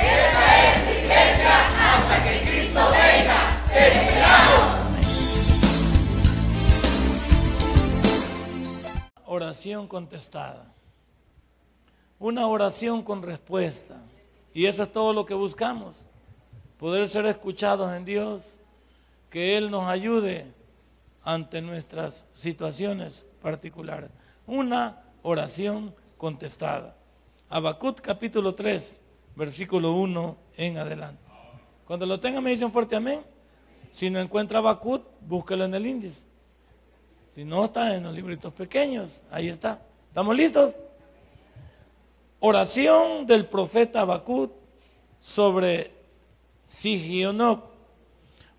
Esta es iglesia hasta que Cristo venga. ¡Te! Oración contestada. Una oración con respuesta. Y eso es todo lo que buscamos. Poder ser escuchados en Dios. Que Él nos ayude ante nuestras situaciones particulares. Una oración contestada. Habacuc capítulo 3 versículo 1 en adelante. Cuando lo tenga me dicen fuerte amén. Si no encuentra Bacut, búsquelo en el índice. Si no, está en los libritos pequeños. Ahí está. ¿Estamos listos? Oración del profeta Bacut sobre Sigionoc.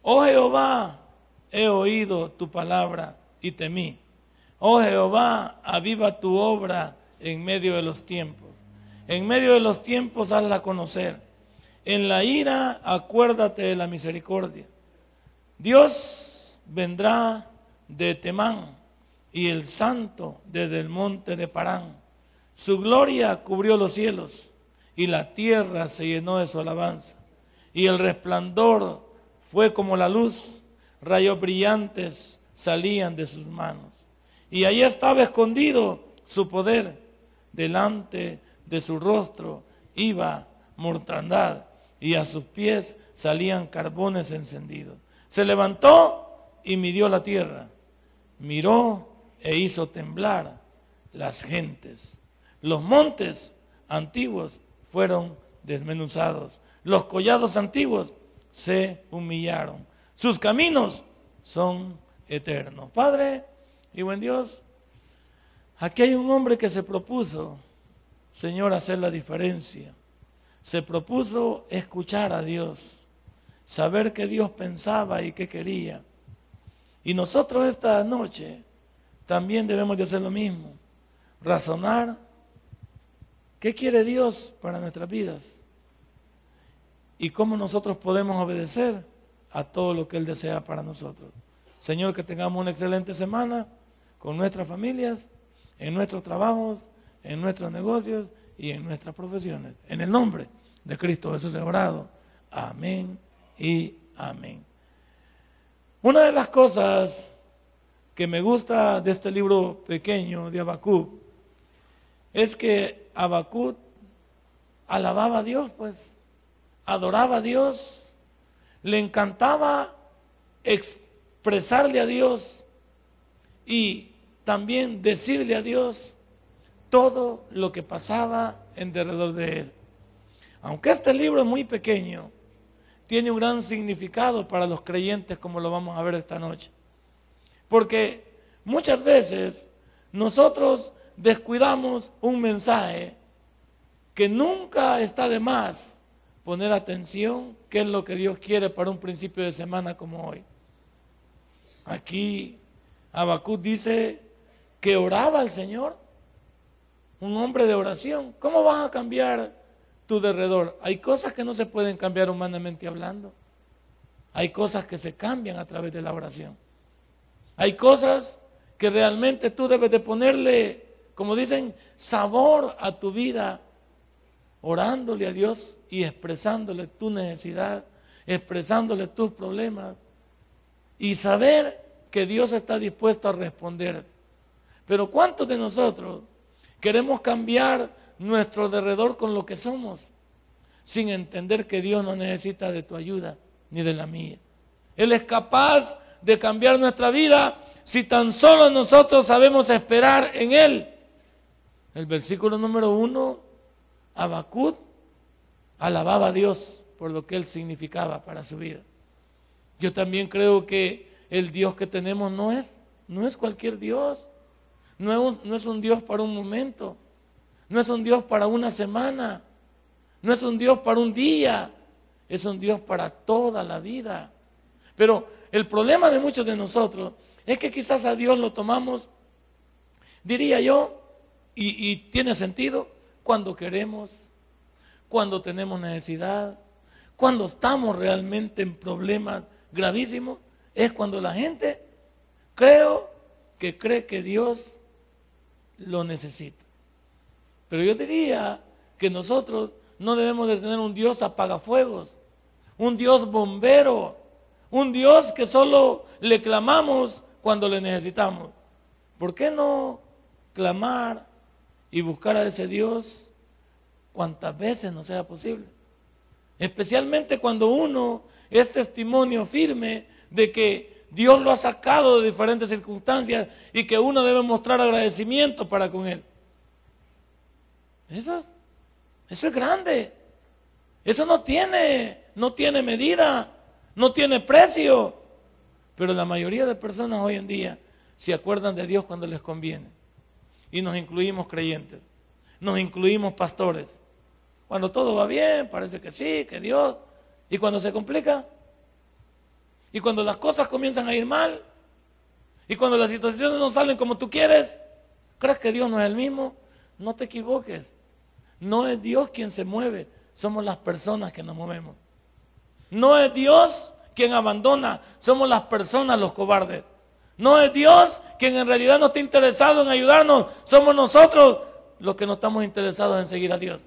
Oh Jehová, he oído tu palabra y temí. Oh Jehová, aviva tu obra en medio de los tiempos. En medio de los tiempos hazla conocer. En la ira acuérdate de la misericordia. Dios vendrá de Temán y el santo desde el monte de Parán. Su gloria cubrió los cielos y la tierra se llenó de su alabanza. Y el resplandor fue como la luz, rayos brillantes salían de sus manos. Y allí estaba escondido su poder delante de su rostro iba mortandad y a sus pies salían carbones encendidos. Se levantó y midió la tierra, miró e hizo temblar las gentes. Los montes antiguos fueron desmenuzados, los collados antiguos se humillaron, sus caminos son eternos. Padre y buen Dios, aquí hay un hombre que se propuso Señor, hacer la diferencia. Se propuso escuchar a Dios, saber qué Dios pensaba y qué quería. Y nosotros esta noche también debemos de hacer lo mismo, razonar qué quiere Dios para nuestras vidas y cómo nosotros podemos obedecer a todo lo que Él desea para nosotros. Señor, que tengamos una excelente semana con nuestras familias, en nuestros trabajos en nuestros negocios y en nuestras profesiones. En el nombre de Cristo Jesús he orado. Amén y amén. Una de las cosas que me gusta de este libro pequeño de Habacuc es que Habacuc alababa a Dios, pues adoraba a Dios, le encantaba expresarle a Dios y también decirle a Dios todo lo que pasaba en derredor de él. Aunque este libro es muy pequeño, tiene un gran significado para los creyentes como lo vamos a ver esta noche. Porque muchas veces nosotros descuidamos un mensaje que nunca está de más poner atención qué es lo que Dios quiere para un principio de semana como hoy. Aquí Habacuc dice que oraba al Señor un hombre de oración. ¿Cómo vas a cambiar tu derredor? Hay cosas que no se pueden cambiar humanamente hablando. Hay cosas que se cambian a través de la oración. Hay cosas que realmente tú debes de ponerle, como dicen, sabor a tu vida, orándole a Dios y expresándole tu necesidad, expresándole tus problemas y saber que Dios está dispuesto a responder. Pero ¿cuántos de nosotros Queremos cambiar nuestro derredor con lo que somos, sin entender que Dios no necesita de tu ayuda ni de la mía. Él es capaz de cambiar nuestra vida si tan solo nosotros sabemos esperar en Él. El versículo número uno, Abacut alababa a Dios por lo que Él significaba para su vida. Yo también creo que el Dios que tenemos no es, no es cualquier Dios. No es, un, Dios para un momento, no es un Dios para una semana, No es un Dios para un día, es un Dios para toda la vida. Pero el problema de muchos de nosotros es que quizás a Dios lo tomamos, diría yo, y, y tiene sentido, cuando queremos, cuando tenemos necesidad, cuando estamos realmente en problemas gravísimos, es cuando la gente, creo que cree que Dios lo necesita. Pero yo diría que nosotros no debemos de tener un Dios apagafuegos, un Dios bombero, un Dios que solo le clamamos cuando le necesitamos. ¿Por qué no clamar y buscar a ese Dios cuantas veces no sea posible? Especialmente cuando uno es testimonio firme de que Dios lo ha sacado de diferentes circunstancias y que uno debe mostrar agradecimiento para con Él. Eso es, grande. Eso no tiene, no tiene medida, no tiene precio. Pero la mayoría de personas hoy en día se acuerdan de Dios cuando les conviene. Y nos incluimos creyentes, nos incluimos pastores. Cuando todo va bien, parece que sí, que Dios. Y cuando se complica, y cuando las cosas comienzan a ir mal, y cuando las situaciones no salen como tú quieres, ¿crees que Dios no es el mismo? No te equivoques. No es Dios quien se mueve, somos las personas que nos movemos. No es Dios quien abandona, somos las personas los cobardes. No es Dios quien en realidad no está interesado en ayudarnos, somos nosotros los que no estamos interesados en seguir a Dios.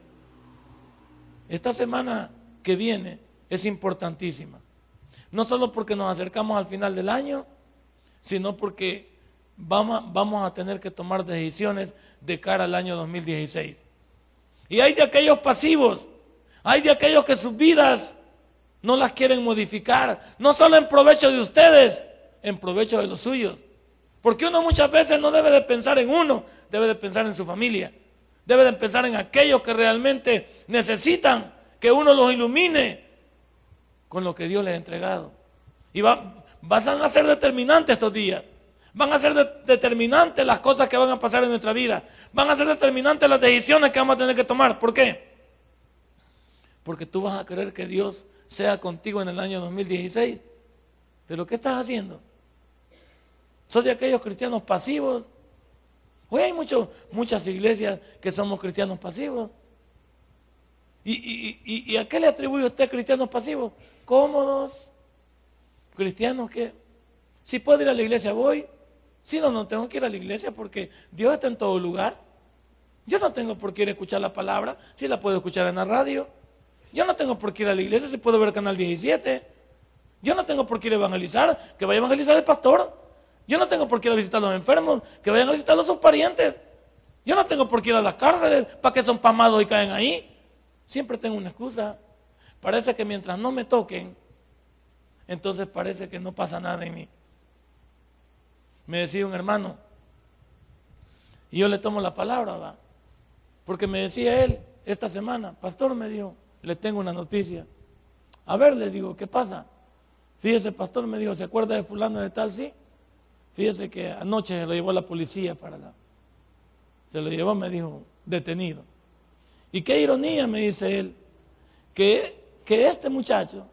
Esta semana que viene es importantísima. No solo porque nos acercamos al final del año, sino porque vamos, a tener que tomar decisiones de cara al año 2016. Y hay de aquellos pasivos, hay de aquellos que sus vidas no las quieren modificar, no solo en provecho de ustedes, en provecho de los suyos. Porque uno muchas veces no debe de pensar en uno, debe de pensar en su familia, debe de pensar en aquellos que realmente necesitan que uno los ilumine, con lo que Dios les ha entregado. Y va, van a ser determinantes estos días. Van a ser determinantes las cosas que van a pasar en nuestra vida. Van a ser determinantes las decisiones que vamos a tener que tomar. ¿Por qué? Porque tú vas a querer que Dios sea contigo en el año 2016. Pero ¿qué estás haciendo? ¿Sos de aquellos cristianos pasivos? Hoy hay muchas iglesias que somos cristianos pasivos. ¿Y, y, a qué le atribuye usted cristianos pasivos? Cómodos, cristianos que, si puedo ir a la iglesia voy, si no, no tengo que ir a la iglesia porque Dios está en todo lugar. Yo no tengo por qué ir a escuchar la palabra, si la puedo escuchar en la radio. Yo no tengo por qué ir a la iglesia si puedo ver el canal 17. Yo no tengo por qué ir a evangelizar, que vaya a evangelizar el pastor. Yo no tengo por qué ir a visitar a los enfermos, que vayan a visitar a sus parientes. Yo no tengo por qué ir a las cárceles, para que son pamados y caen ahí. Siempre tengo una excusa. Parece que mientras no me toquen, entonces parece que no pasa nada en mí. Me decía un hermano, y yo le tomo la palabra, ¿va? porque me decía él esta semana, pastor me dijo, le tengo una noticia. A ver, le digo, ¿qué pasa? Fíjese, pastor me dijo, ¿se acuerda de fulano de tal? Sí. Fíjese que anoche se lo llevó la policía para la... Se lo llevó, me dijo, detenido. Y qué ironía, me dice él, que que este muchacho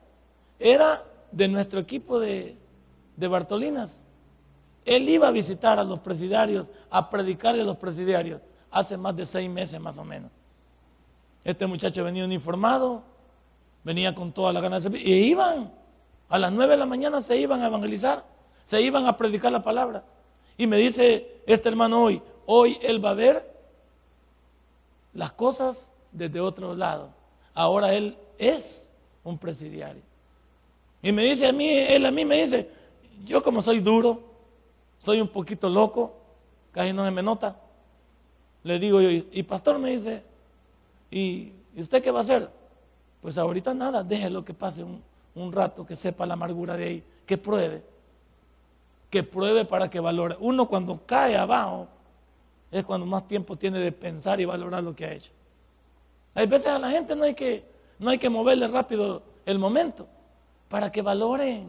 era de nuestro equipo de, Bartolinas. Él iba a visitar a los presidiarios, a predicarle a los presidiarios, hace más de seis meses más o menos. Este muchacho venía uniformado, venía con toda la ganas de servir, y iban, a las nueve de la mañana se iban a evangelizar, se iban a predicar la palabra. Y me dice este hermano hoy, hoy él va a ver las cosas desde otro lado. Ahora él es un presidiario. Y me dice a mí, él a mí me dice, yo como soy duro, soy un poquito loco, casi no se me nota. Le digo yo, y pastor me dice, ¿y, usted qué va a hacer? Pues ahorita nada, déjelo que pase un, un rato, que sepa la amargura de ahí, que pruebe, que pruebe para que valore. Uno cuando cae abajo es cuando más tiempo tiene de pensar y valorar lo que ha hecho. Hay veces a la gente no hay que no hay que moverle rápido el momento para que valoren.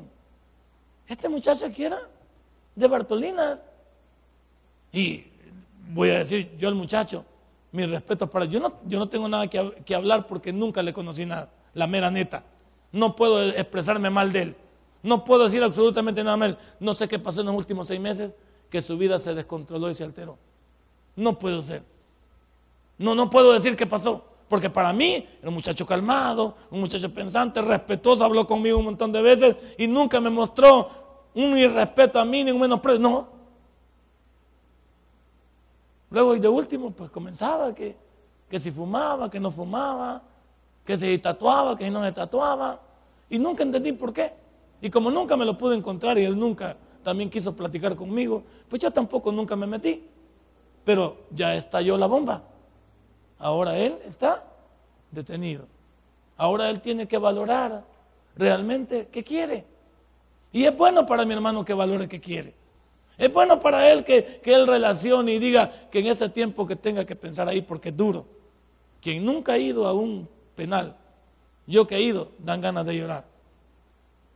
Este muchacho aquí era de Bartolinas. Y voy a decir, yo el muchacho, Mi respeto para yo no, yo no tengo nada que, que hablar porque nunca le conocí nada, la mera neta. No puedo expresarme mal de él. No puedo decir absolutamente nada mal. No sé qué pasó en los últimos seis meses, que su vida se descontroló y se alteró. No puedo ser. No, no puedo decir qué pasó. Porque para mí era un muchacho calmado, un muchacho pensante, respetuoso, habló conmigo un montón de veces y nunca me mostró un irrespeto a mí ni un menosprecio. No. Luego y de último, pues comenzaba que, que si fumaba, que no fumaba, que se tatuaba, que no se tatuaba. Y nunca entendí por qué. Y como nunca me lo pude encontrar y él nunca también quiso platicar conmigo, pues yo tampoco nunca me metí. Pero ya estalló la bomba. Ahora él está detenido. Ahora él tiene que valorar realmente qué quiere. Y es bueno para mi hermano que valore qué quiere. Es bueno para él que, que él relacione y diga que en ese tiempo que tenga que pensar ahí porque es duro. Quien nunca ha ido a un penal, yo que he ido, dan ganas de llorar.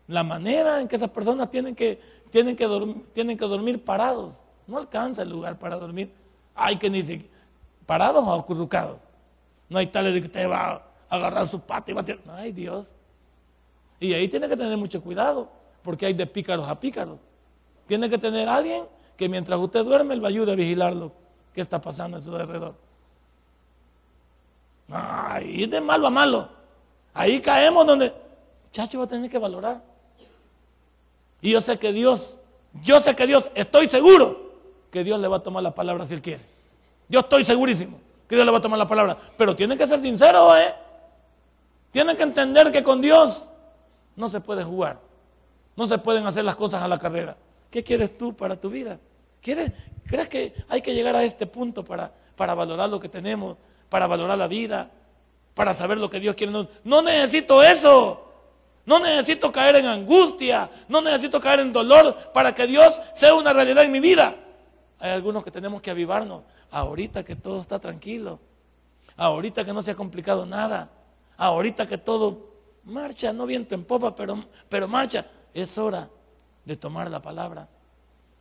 La manera en que esas personas tienen que, tienen que, dormir, tienen que dormir parados. No alcanza el lugar para dormir. Hay que ni siquiera parados o acurrucados. No hay tales de que usted va a agarrar su pata y va a tirar. No hay Dios. Y ahí tiene que tener mucho cuidado, porque hay de pícaros a pícaros. Tiene que tener alguien que mientras usted duerme, él va a vigilar lo que está pasando en su alrededor. Ahí de malo a malo. Ahí caemos donde, muchacho, va a tener que valorar. Y yo sé que Dios, yo sé que Dios, estoy seguro que Dios le va a tomar la palabra si Él quiere. Yo estoy segurísimo que Dios le va a tomar la palabra. Pero tienen que ser sinceros, ¿eh? Tienen que entender que con Dios no se puede jugar. No se pueden hacer las cosas a la carrera. ¿Qué quieres tú para tu vida? ¿Quieres, ¿Crees que hay que llegar a este punto para, para valorar lo que tenemos, para valorar la vida, para saber lo que Dios quiere? No, no necesito eso. No necesito caer en angustia. No necesito caer en dolor para que Dios sea una realidad en mi vida. Hay algunos que tenemos que avivarnos ahorita que todo está tranquilo, ahorita que no se ha complicado nada, ahorita que todo marcha, no viento en popa, pero, pero marcha, es hora de tomar la palabra.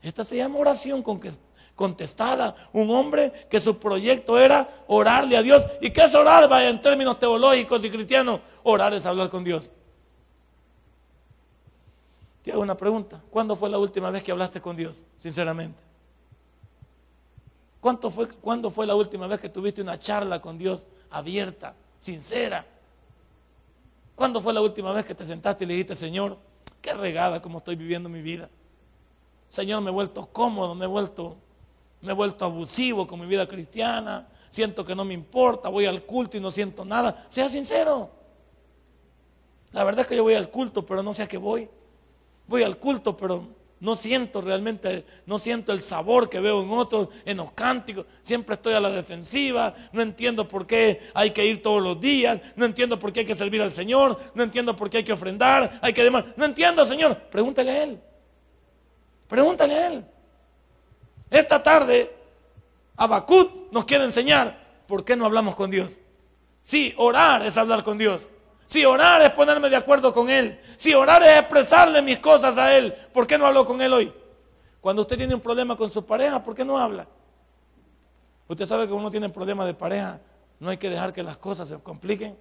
Esta se llama oración contestada. Un hombre que su proyecto era orarle a Dios. ¿Y qué es orar? Vaya, en términos teológicos y cristianos, orar es hablar con Dios. Te hago una pregunta. ¿Cuándo fue la última vez que hablaste con Dios? Sinceramente. Fue, ¿Cuándo fue la última vez que tuviste una charla con Dios abierta, sincera? ¿Cuándo fue la última vez que te sentaste y le dijiste, Señor, qué regada como estoy viviendo mi vida? Señor, me he vuelto cómodo, me he vuelto, me he vuelto abusivo con mi vida cristiana, siento que no me importa, voy al culto y no siento nada. Sea sincero. La verdad es que yo voy al culto, pero no sé a qué voy. Voy al culto, pero no siento realmente, no siento el sabor que veo en otros, en los cánticos. Siempre estoy a la defensiva. No entiendo por qué hay que ir todos los días. No entiendo por qué hay que servir al Señor. No entiendo por qué hay que ofrendar. Hay que demás. No entiendo, Señor. Pregúntale a Él. Pregúntale a Él. Esta tarde, Abacut nos quiere enseñar por qué no hablamos con Dios. Sí, orar es hablar con Dios. Si orar es ponerme de acuerdo con Él. Si orar es expresarle mis cosas a Él. ¿Por qué no hablo con Él hoy? Cuando usted tiene un problema con su pareja, ¿por qué no habla? Usted sabe que uno tiene problema de pareja, no hay que dejar que las cosas se compliquen.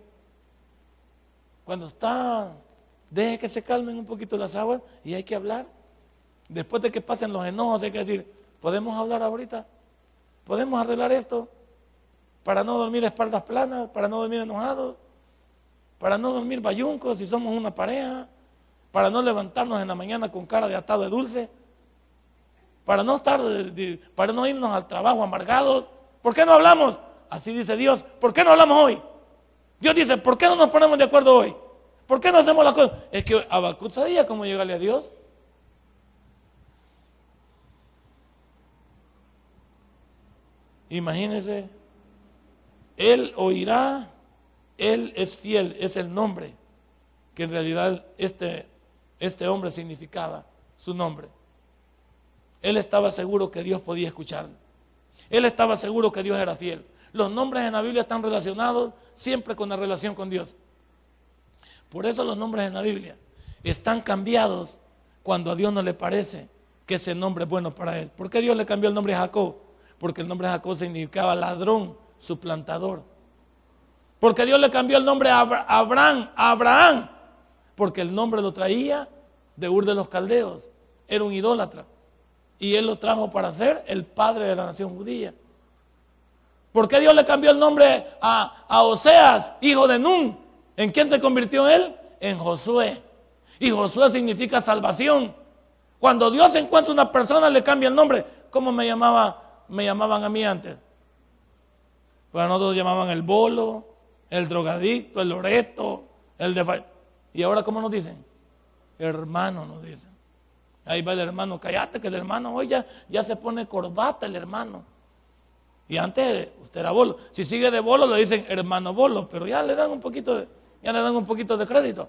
Cuando está, deje que se calmen un poquito las aguas y hay que hablar. Después de que pasen los enojos, hay que decir, ¿podemos hablar ahorita? ¿Podemos arreglar esto? Para no dormir espaldas planas, para no dormir enojados para no dormir bayuncos si somos una pareja, para no levantarnos en la mañana con cara de atado de dulce, para no estar, para no irnos al trabajo amargados. ¿Por qué no hablamos? Así dice Dios. ¿Por qué no hablamos hoy? Dios dice, ¿por qué no nos ponemos de acuerdo hoy? ¿Por qué no hacemos las cosas? Es que Abacut sabía cómo llegarle a Dios. Imagínense, él oirá él es fiel, es el nombre que en realidad este, este hombre significaba, su nombre. Él estaba seguro que Dios podía escucharlo. Él estaba seguro que Dios era fiel. Los nombres en la Biblia están relacionados siempre con la relación con Dios. Por eso los nombres en la Biblia están cambiados cuando a Dios no le parece que ese nombre es bueno para él. ¿Por qué Dios le cambió el nombre a Jacob? Porque el nombre de Jacob significaba ladrón, suplantador. Porque Dios le cambió el nombre a Abraham, a Abraham, porque el nombre lo traía de Ur de los Caldeos. Era un idólatra. Y él lo trajo para ser el padre de la nación judía. ¿Por qué Dios le cambió el nombre a, a Oseas, hijo de Nun? ¿En quién se convirtió él? En Josué. Y Josué significa salvación. Cuando Dios encuentra una persona, le cambia el nombre. ¿Cómo me, llamaba, me llamaban a mí antes? Bueno, nosotros llamaban el bolo, el drogadicto, el loreto, el de... ¿Y ahora cómo nos dicen? Hermano nos dicen. Ahí va el hermano, cállate que el hermano hoy ya, ya se pone corbata el hermano. Y antes usted era bolo. Si sigue de bolo le dicen hermano bolo, pero ya le dan un poquito de, ya le dan un poquito de crédito.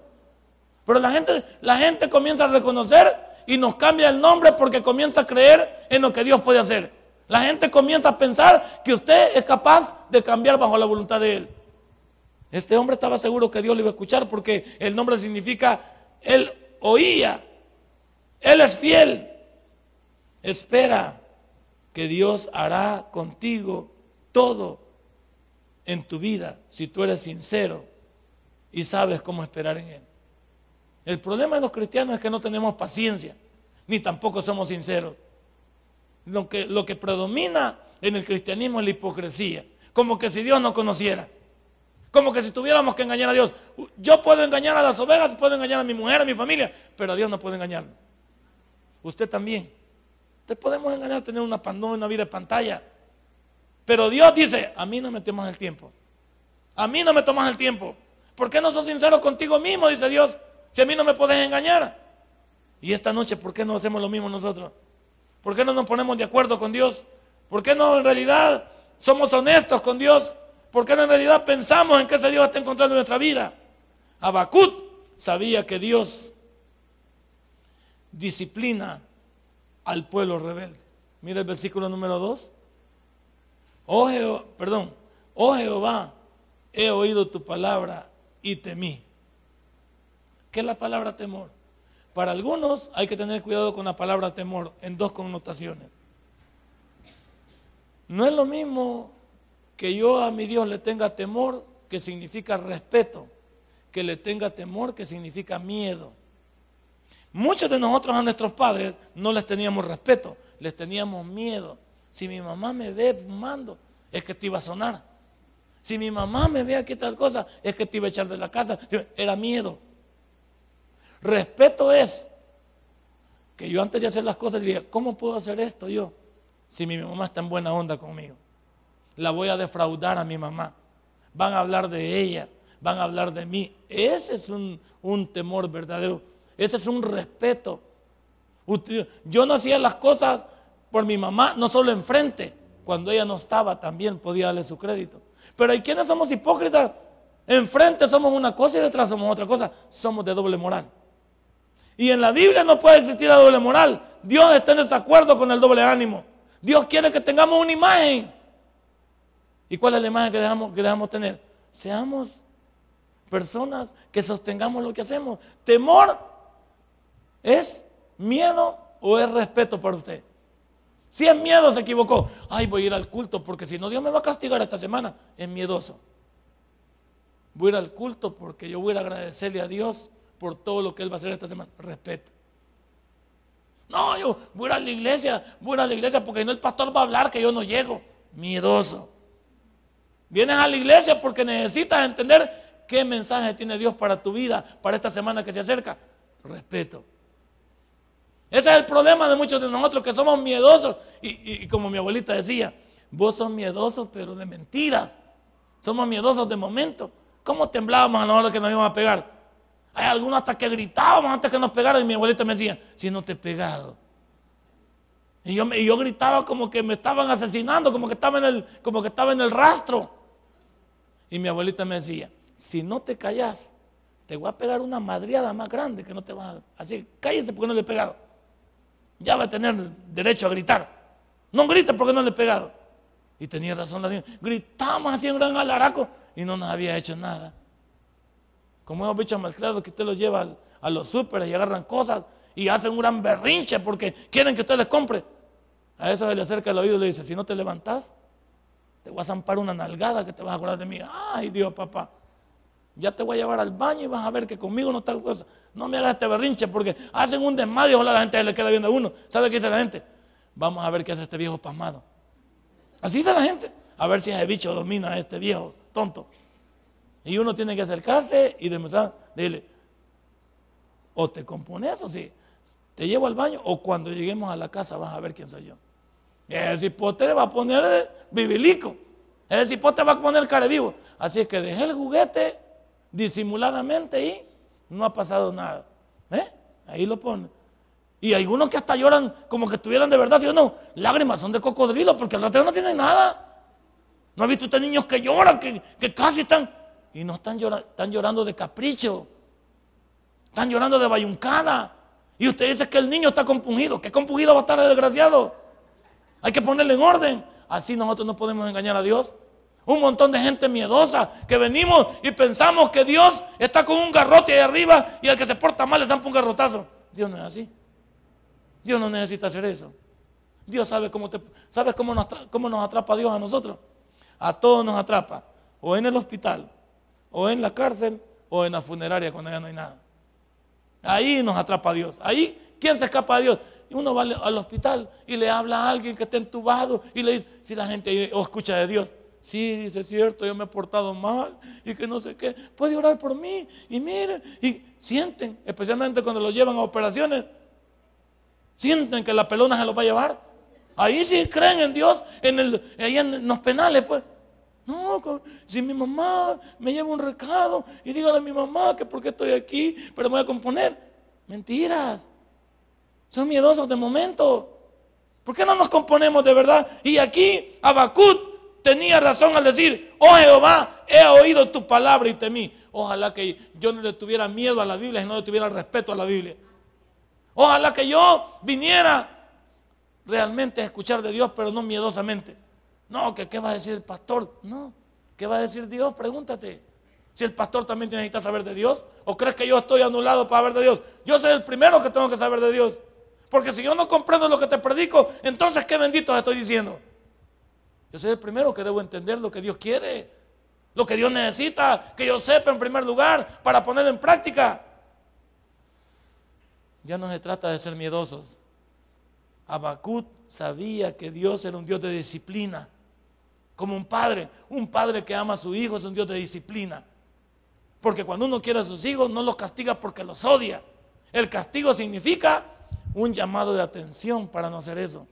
Pero la gente, la gente comienza a reconocer y nos cambia el nombre porque comienza a creer en lo que Dios puede hacer. La gente comienza a pensar que usted es capaz de cambiar bajo la voluntad de Él. Este hombre estaba seguro que Dios le iba a escuchar porque el nombre significa Él oía. Él es fiel. Espera que Dios hará contigo todo en tu vida si tú eres sincero y sabes cómo esperar en Él. El problema de los cristianos es que no tenemos paciencia, ni tampoco somos sinceros. Lo que, lo que predomina en el cristianismo es la hipocresía, como que si Dios no conociera, como que si tuviéramos que engañar a Dios. Yo puedo engañar a las ovejas, puedo engañar a mi mujer, a mi familia, pero a Dios no puedo engañar. Usted también. Te podemos engañar, tener una, una vida de pantalla. Pero Dios dice, a mí no me tomas el tiempo. A mí no me tomas el tiempo. ¿Por qué no sos sincero contigo mismo? Dice Dios. Si a mí no me puedes engañar. Y esta noche, ¿por qué no hacemos lo mismo nosotros? ¿Por qué no nos ponemos de acuerdo con Dios? ¿Por qué no en realidad somos honestos con Dios? ¿Por qué no en realidad pensamos en que ese Dios está encontrando en nuestra vida? Abacut sabía que Dios disciplina al pueblo rebelde. Mira el versículo número 2. Oh Jehová, perdón, oh Jehová, he oído tu palabra y temí. ¿Qué es la palabra temor? Para algunos hay que tener cuidado con la palabra temor en dos connotaciones. No es lo mismo que yo a mi Dios le tenga temor, que significa respeto, que le tenga temor, que significa miedo. Muchos de nosotros a nuestros padres no les teníamos respeto, les teníamos miedo. Si mi mamá me ve fumando, es que te iba a sonar. Si mi mamá me ve aquí tal cosa, es que te iba a echar de la casa. Era miedo. Respeto es que yo antes de hacer las cosas diría, ¿cómo puedo hacer esto yo? Si mi mamá está en buena onda conmigo. La voy a defraudar a mi mamá. Van a hablar de ella, van a hablar de mí. Ese es un, un temor verdadero. Ese es un respeto. Yo no hacía las cosas por mi mamá, no solo enfrente. Cuando ella no estaba, también podía darle su crédito. Pero hay quienes somos hipócritas. Enfrente somos una cosa y detrás somos otra cosa. Somos de doble moral. Y en la Biblia no puede existir la doble moral. Dios está en desacuerdo con el doble ánimo. Dios quiere que tengamos una imagen. ¿Y cuál es la imagen que dejamos, que dejamos tener? Seamos personas que sostengamos lo que hacemos. Temor es miedo o es respeto por usted. Si es miedo, se equivocó. Ay, voy a ir al culto porque si no, Dios me va a castigar esta semana. Es miedoso. Voy a ir al culto porque yo voy a agradecerle a Dios por todo lo que Él va a hacer esta semana. Respeto. No, yo voy a la iglesia, voy a la iglesia porque no el pastor va a hablar que yo no llego. Miedoso. Vienes a la iglesia porque necesitas entender qué mensaje tiene Dios para tu vida, para esta semana que se acerca. Respeto. Ese es el problema de muchos de nosotros que somos miedosos. Y, y como mi abuelita decía, vos sos miedosos pero de mentiras. Somos miedosos de momento. ¿Cómo temblábamos a hora que nos iban a pegar? Hay algunos hasta que gritábamos antes que nos pegaran y mi abuelita me decía, si no te he pegado. Y yo, yo gritaba como que me estaban asesinando, como que, estaba en el, como que estaba en el rastro. Y mi abuelita me decía, si no te callas, te voy a pegar una madriada más grande que no te va a... Así, cállese porque no le he pegado. Ya va a tener derecho a gritar. No grites porque no le he pegado. Y tenía razón la señora. Gritamos así en gran alaraco y no nos había hecho nada. Como hemos visto malcriados que usted los lleva a los súperes y agarran cosas y hacen un gran berrinche porque quieren que usted les compre. A eso se le acerca el oído y le dice, si no te levantas, te voy a zampar una nalgada que te vas a acordar de mí. Ay, Dios, papá. Ya te voy a llevar al baño y vas a ver que conmigo no está cosa. No me hagas este berrinche porque hacen un desmadre ojalá la gente le queda viendo a uno. ¿Sabe qué dice la gente? Vamos a ver qué hace este viejo pasmado. Así dice la gente. A ver si ese bicho domina a este viejo tonto. Y uno tiene que acercarse y demostrar, dile, o te compones o si te llevo al baño o cuando lleguemos a la casa vas a ver quién soy yo. El cipote va a poner bibilico. El cipote va a poner care vivo. Así es que dejé el juguete disimuladamente y no ha pasado nada. ¿Eh? Ahí lo pone. Y algunos que hasta lloran como que estuvieran de verdad, ¿sí o no? Lágrimas son de cocodrilo porque el ratero no tiene nada. ¿No ha visto usted niños que lloran, que, casi están... Y no están, llorando, están llorando de capricho. Están llorando de bayuncada. Y usted dice que el niño está compungido. ¿Qué compungido va a estar el desgraciado? Hay que ponerle en orden. Así nosotros no podemos engañar a Dios. Un montón de gente miedosa que venimos y pensamos que Dios está con un garrote ahí arriba y al que se porta mal le zampa un garrotazo. Dios no es así. Dios no necesita hacer eso. Dios sabe cómo te, ¿sabes cómo nos, cómo nos atrapa Dios a nosotros? A todos nos atrapa. O en el hospital, o en la cárcel, o en la funeraria cuando ya no hay nada. Ahí nos atrapa Dios. Ahí, ¿quién se escapa de Dios? Uno va al hospital y le habla a alguien que está entubado y le dice, si la gente o escucha de Dios, sí, dice, es cierto, yo me he portado mal y que no sé qué, puede orar por mí y mire, y sienten, especialmente cuando lo llevan a operaciones, sienten que la pelona se los va a llevar. Ahí sí creen en Dios, en el, ahí en los penales, pues. No, si mi mamá me lleva un recado y dígale a mi mamá que porque estoy aquí, pero voy a componer. Mentiras. Son miedosos de momento. ¿Por qué no nos componemos de verdad? Y aquí Abacut tenía razón al decir, oh Jehová, he oído tu palabra y temí. Ojalá que yo no le tuviera miedo a la Biblia y no le tuviera respeto a la Biblia. Ojalá que yo viniera realmente a escuchar de Dios, pero no miedosamente. No, que qué va a decir el pastor. No, ¿qué va a decir Dios? Pregúntate. Si el pastor también necesita saber de Dios, o crees que yo estoy anulado para saber de Dios. Yo soy el primero que tengo que saber de Dios. Porque si yo no comprendo lo que te predico, entonces qué bendito estoy diciendo. Yo soy el primero que debo entender lo que Dios quiere, lo que Dios necesita, que yo sepa en primer lugar para ponerlo en práctica. Ya no se trata de ser miedosos. Abacut sabía que Dios era un Dios de disciplina. Como un padre, un padre que ama a su hijo es un Dios de disciplina. Porque cuando uno quiere a sus hijos no los castiga porque los odia. El castigo significa un llamado de atención para no hacer eso.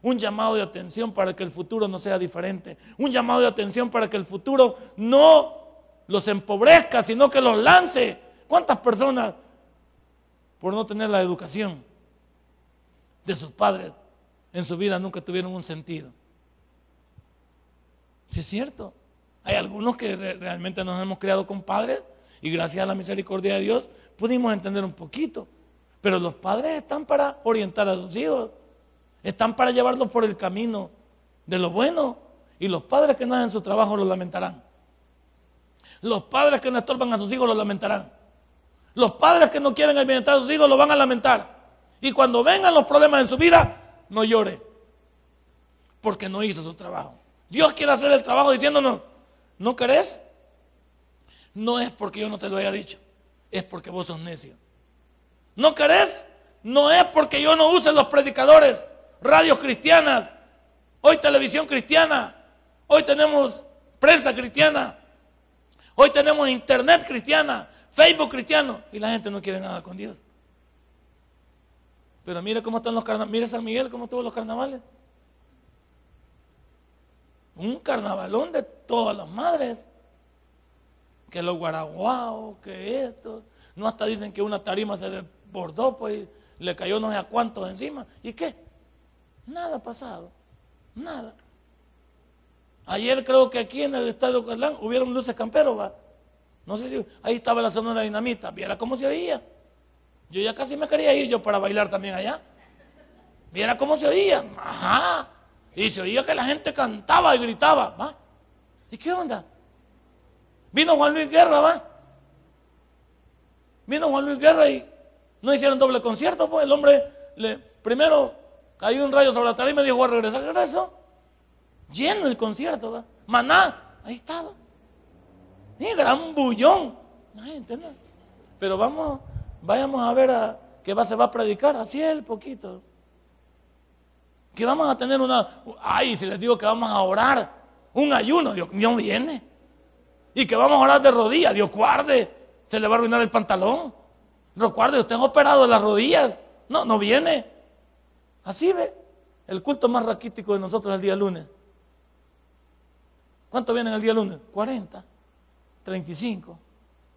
Un llamado de atención para que el futuro no sea diferente. Un llamado de atención para que el futuro no los empobrezca, sino que los lance. ¿Cuántas personas, por no tener la educación de sus padres, en su vida nunca tuvieron un sentido? Si es cierto. Hay algunos que realmente nos hemos creado con padres y gracias a la misericordia de Dios pudimos entender un poquito. Pero los padres están para orientar a sus hijos, están para llevarlos por el camino de lo bueno. Y los padres que no hacen su trabajo lo lamentarán. Los padres que no estorban a sus hijos lo lamentarán. Los padres que no quieren el bienestar a sus hijos lo van a lamentar. Y cuando vengan los problemas en su vida, no llore. Porque no hizo su trabajo. Dios quiere hacer el trabajo diciéndonos, ¿no querés? No es porque yo no te lo haya dicho, es porque vos sos necio. ¿No querés? No es porque yo no use los predicadores, radios cristianas, hoy televisión cristiana, hoy tenemos prensa cristiana, hoy tenemos internet cristiana, Facebook cristiano, y la gente no quiere nada con Dios. Pero mire cómo están los carnavales, mire San Miguel cómo estuvo los carnavales. Un carnavalón de todas las madres. Que los guaraguaos, que esto. No hasta dicen que una tarima se desbordó, pues le cayó no sé a cuántos encima. ¿Y qué? Nada ha pasado. Nada. Ayer creo que aquí en el estadio Carlán hubieron luces camperos, va. No sé si ahí estaba la zona de la dinamita. Viera cómo se oía. Yo ya casi me quería ir yo para bailar también allá. Viera cómo se oía. Ajá. Y se oía que la gente cantaba y gritaba. ¿va? ¿Y qué onda? Vino Juan Luis Guerra, ¿va? Vino Juan Luis Guerra y no hicieron doble concierto, pues el hombre le, primero cayó un rayo sobre la tarima y me dijo, voy a regresar, regreso. Lleno el concierto. Maná, ahí estaba. Y gran bullón. Pero vamos, vayamos a ver a, que va, se va a predicar, así es el poquito. Que vamos a tener una, ay, si les digo que vamos a orar, un ayuno, Dios, Dios viene. Y que vamos a orar de rodillas, Dios guarde, se le va a arruinar el pantalón. Recuerde, usted es operado las rodillas, no, no viene. Así ve, el culto más raquítico de nosotros el día lunes. ¿Cuánto vienen el día lunes? 40, 35.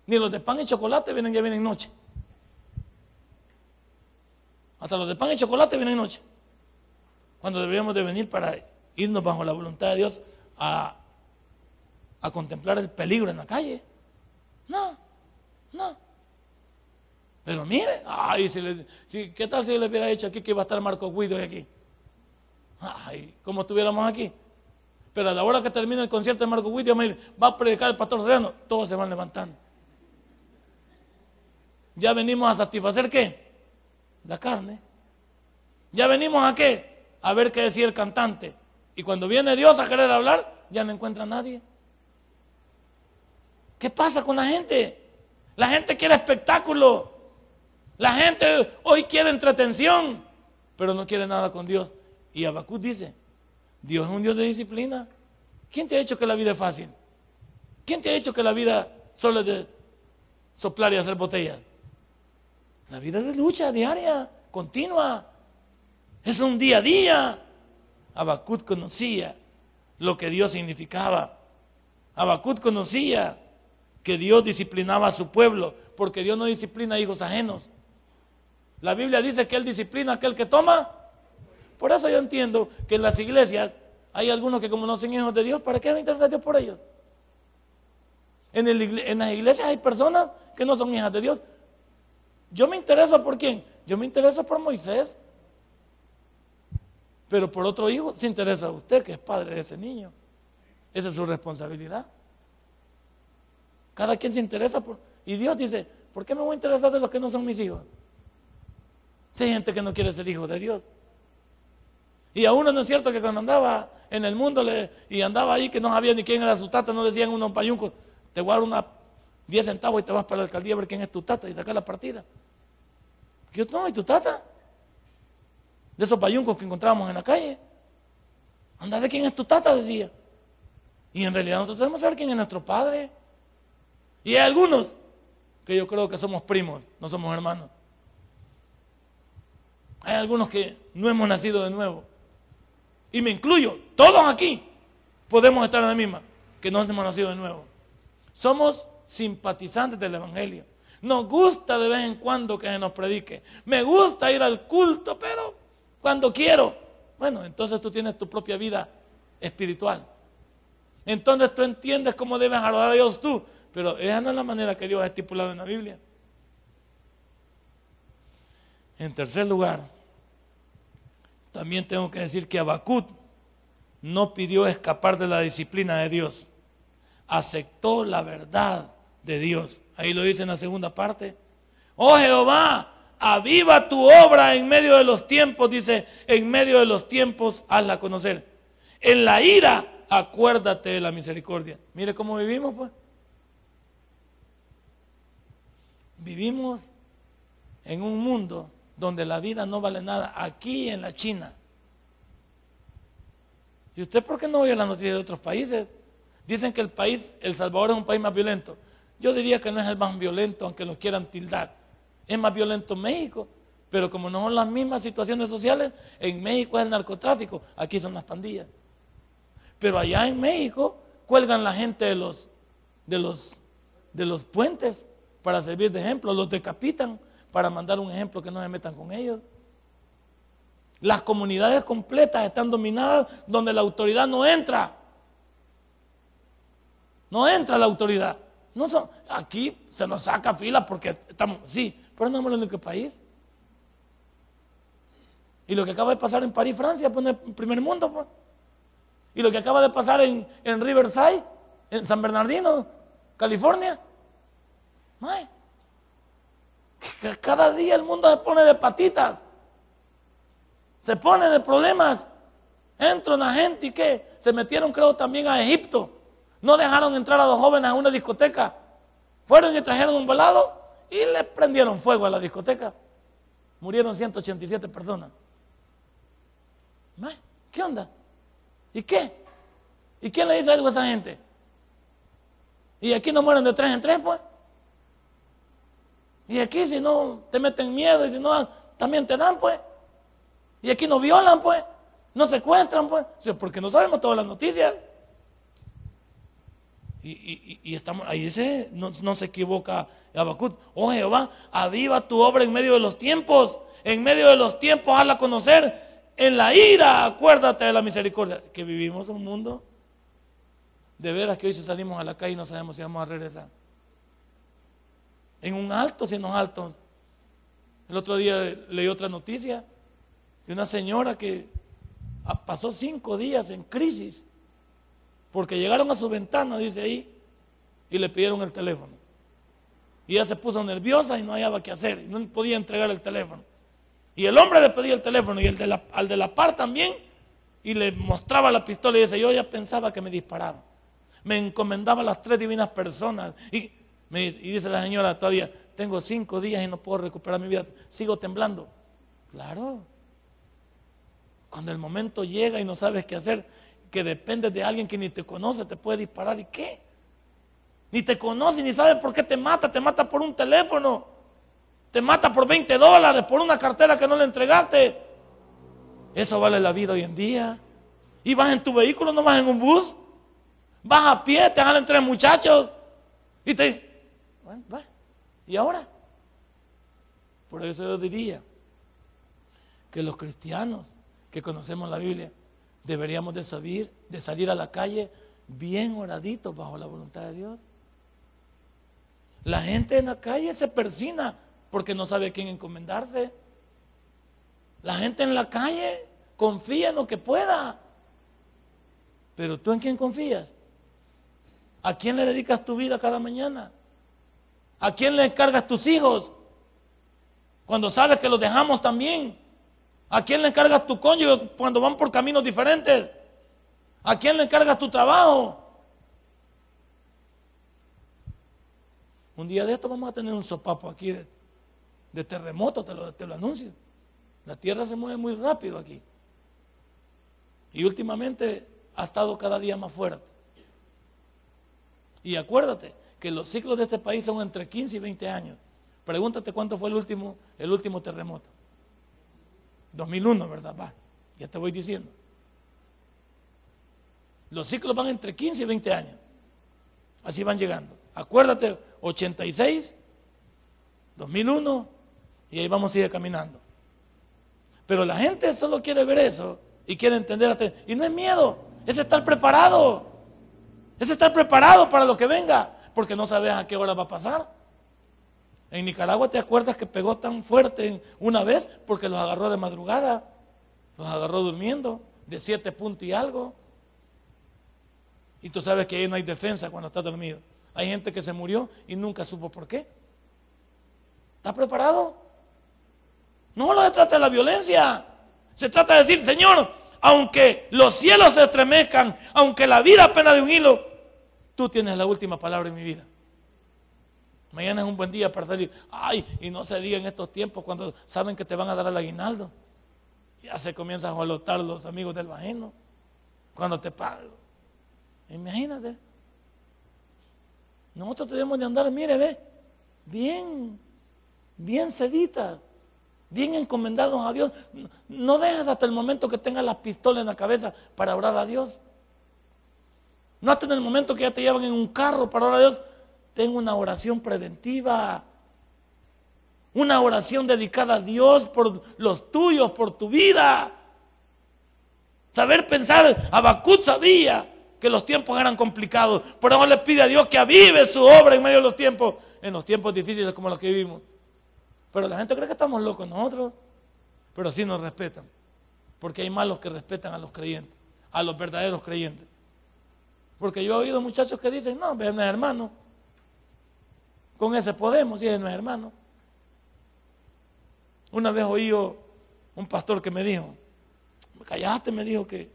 Ni los de pan y chocolate vienen, ya vienen noche. Hasta los de pan y chocolate vienen noche. Cuando deberíamos de venir para irnos bajo la voluntad de Dios a, a contemplar el peligro en la calle. No, no. Pero mire, ay, si ¿qué tal si le hubiera dicho aquí que iba a estar Marco Guido aquí? Ay, como estuviéramos aquí. Pero a la hora que termine el concierto de Marco Guido, va a predicar el pastor Sereno, todos se van levantando. Ya venimos a satisfacer qué? La carne. Ya venimos a qué? A ver qué decía el cantante. Y cuando viene Dios a querer hablar, ya no encuentra a nadie. ¿Qué pasa con la gente? La gente quiere espectáculo. La gente hoy quiere entretención, pero no quiere nada con Dios. Y Habacuc dice, Dios es un Dios de disciplina. ¿Quién te ha dicho que la vida es fácil? ¿Quién te ha dicho que la vida solo es de soplar y hacer botellas? La vida es de lucha diaria, continua. Es un día a día. Habacuc conocía lo que Dios significaba. Habacuc conocía que Dios disciplinaba a su pueblo, porque Dios no disciplina a hijos ajenos. La Biblia dice que Él disciplina a aquel que toma. Por eso yo entiendo que en las iglesias hay algunos que como no son hijos de Dios, ¿para qué va a Dios por ellos? En, en las iglesias hay personas que no son hijas de Dios. Yo me intereso por quién? Yo me intereso por Moisés. Pero por otro hijo se interesa a usted, que es padre de ese niño. Esa es su responsabilidad. Cada quien se interesa por... Y Dios dice, ¿por qué me voy a interesar de los que no son mis hijos? Si hay gente que no quiere ser hijo de Dios. Y a uno no es cierto que cuando andaba en el mundo y andaba ahí que no sabía ni quién era su tata, no decían unos payuncos, te voy a dar una 10 centavos y te vas para la alcaldía a ver quién es tu tata y sacar la partida. Yo no, ¿y tu tata? De esos payuncos que encontrábamos en la calle. Anda de quién es tu tata, decía. Y en realidad nosotros debemos saber quién es nuestro padre. Y hay algunos que yo creo que somos primos, no somos hermanos. Hay algunos que no hemos nacido de nuevo. Y me incluyo, todos aquí podemos estar en la misma, que no hemos nacido de nuevo. Somos simpatizantes del Evangelio. Nos gusta de vez en cuando que se nos predique. Me gusta ir al culto, pero cuando quiero. Bueno, entonces tú tienes tu propia vida espiritual. Entonces tú entiendes cómo debes adorar a Dios tú. Pero esa no es la manera que Dios ha estipulado en la Biblia. En tercer lugar, también tengo que decir que Abacut no pidió escapar de la disciplina de Dios. Aceptó la verdad de Dios. Ahí lo dice en la segunda parte. Oh Jehová, aviva tu obra en medio de los tiempos, dice, en medio de los tiempos hazla conocer. En la ira, acuérdate de la misericordia. Mire cómo vivimos, pues. Vivimos en un mundo donde la vida no vale nada, aquí en la China. Si usted, ¿por qué no oye la noticia de otros países? Dicen que el país, El Salvador es un país más violento. Yo diría que no es el más violento, aunque lo quieran tildar. Es más violento México, pero como no son las mismas situaciones sociales, en México es el narcotráfico, aquí son las pandillas. Pero allá en México cuelgan la gente de los, de los, de los puentes para servir de ejemplo, los decapitan para mandar un ejemplo que no se metan con ellos. Las comunidades completas están dominadas donde la autoridad no entra. No entra la autoridad. No son, aquí se nos saca fila porque estamos, sí, pero no es el único país. Y lo que acaba de pasar en París, Francia, pues en el primer mundo. Pues. Y lo que acaba de pasar en, en Riverside, en San Bernardino, California. Cada día el mundo se pone de patitas. Se pone de problemas. Entra una gente y qué? se metieron creo también a Egipto. No dejaron entrar a dos jóvenes a una discoteca. Fueron y trajeron un volado y le prendieron fuego a la discoteca. Murieron 187 personas. ¿Qué onda? ¿Y qué? ¿Y quién le dice algo a esa gente? Y aquí no mueren de tres en tres, pues. Y aquí si no te meten miedo y si no, también te dan, pues. Y aquí no violan, pues. No secuestran, pues. porque no sabemos todas las noticias. Y, estamos, ahí dice, no, se equivoca Abacut. Oh Jehová, aviva tu obra en medio de los tiempos. En medio de los tiempos, hazla conocer. En la ira, acuérdate de la misericordia. Que vivimos un mundo de veras que hoy si salimos a la calle no sabemos si vamos a regresar. En un alto, si en altos. El otro día leí otra noticia de una señora que pasó cinco días en crisis porque llegaron a su ventana, dice ahí, y le pidieron el teléfono. Y ella se puso nerviosa y no hallaba qué hacer, y no podía entregar el teléfono. Y el hombre le pedía el teléfono y el de la, al de la par también, y le mostraba la pistola y dice, yo ya pensaba que me disparaba me encomendaba a las tres divinas personas. Y, y dice la señora todavía, tengo cinco días y no puedo recuperar mi vida, sigo temblando. Claro. Cuando el momento llega y no sabes qué hacer, que depende de alguien que ni te conoce, te puede disparar y qué. Ni te conoce, ni sabe por qué te mata, te mata por un teléfono, te mata por 20 dólares, por una cartera que no le entregaste. Eso vale la vida hoy en día. Y vas en tu vehículo, no vas en un bus. Vas a pie, te jalan tres muchachos y te... ¿Y ahora? Por eso yo diría que los cristianos que conocemos la Biblia deberíamos de salir, de salir a la calle bien oraditos bajo la voluntad de Dios. La gente en la calle se persina porque no sabe a quién encomendarse. La gente en la calle confía en lo que pueda. Pero tú en quién confías? ¿A quién le dedicas tu vida cada mañana? ¿A quién le encargas tus hijos? Cuando sabes que los dejamos también. ¿A quién le encargas tu cónyuge cuando van por caminos diferentes? ¿A quién le encargas tu trabajo? Un día de esto vamos a tener un sopapo aquí de, terremoto, te lo, te lo anuncio. La tierra se mueve muy rápido aquí. Y últimamente ha estado cada día más fuerte. Y acuérdate que los ciclos de este país son entre 15 y 20 años. Pregúntate cuánto fue el último, el último terremoto. 2001, ¿verdad? Va, ya te voy diciendo. Los ciclos van entre 15 y 20 años. Así van llegando. Acuérdate, 86, 2001, y ahí vamos a ir caminando. Pero la gente solo quiere ver eso y quiere entender. Y no es miedo, es estar preparado. Es estar preparado para lo que venga, porque no sabes a qué hora va a pasar. En Nicaragua te acuerdas que pegó tan fuerte una vez porque los agarró de madrugada, los agarró durmiendo de siete puntos y algo. Y tú sabes que ahí no hay defensa cuando estás dormido. Hay gente que se murió y nunca supo por qué. ¿Estás preparado? No lo se trata de la violencia. Se trata de decir, Señor, aunque los cielos se estremezcan, aunque la vida apenas de un hilo, Tú tienes la última palabra en mi vida. Mañana es un buen día para salir. Ay, y no se diga en estos tiempos cuando saben que te van a dar el aguinaldo. Ya se comienzan a jolotar los amigos del bajeno. Cuando te pagan. Imagínate. Nosotros tenemos de andar, mire, ve, bien, bien seditas, bien encomendados a Dios. No dejes hasta el momento que tengas las pistolas en la cabeza para orar a Dios. No hasta en el momento que ya te llevan en un carro para orar a Dios. Ten una oración preventiva. Una oración dedicada a Dios por los tuyos, por tu vida. Saber pensar, Abacut sabía que los tiempos eran complicados. Por eso le pide a Dios que avive su obra en medio de los tiempos, en los tiempos difíciles como los que vivimos. Pero la gente cree que estamos locos nosotros, pero sí nos respetan. Porque hay malos que respetan a los creyentes, a los verdaderos creyentes. Porque yo he oído muchachos que dicen, no, no es hermano. Con ese podemos, y no es hermano. Una vez oí un pastor que me dijo, callate, me dijo que,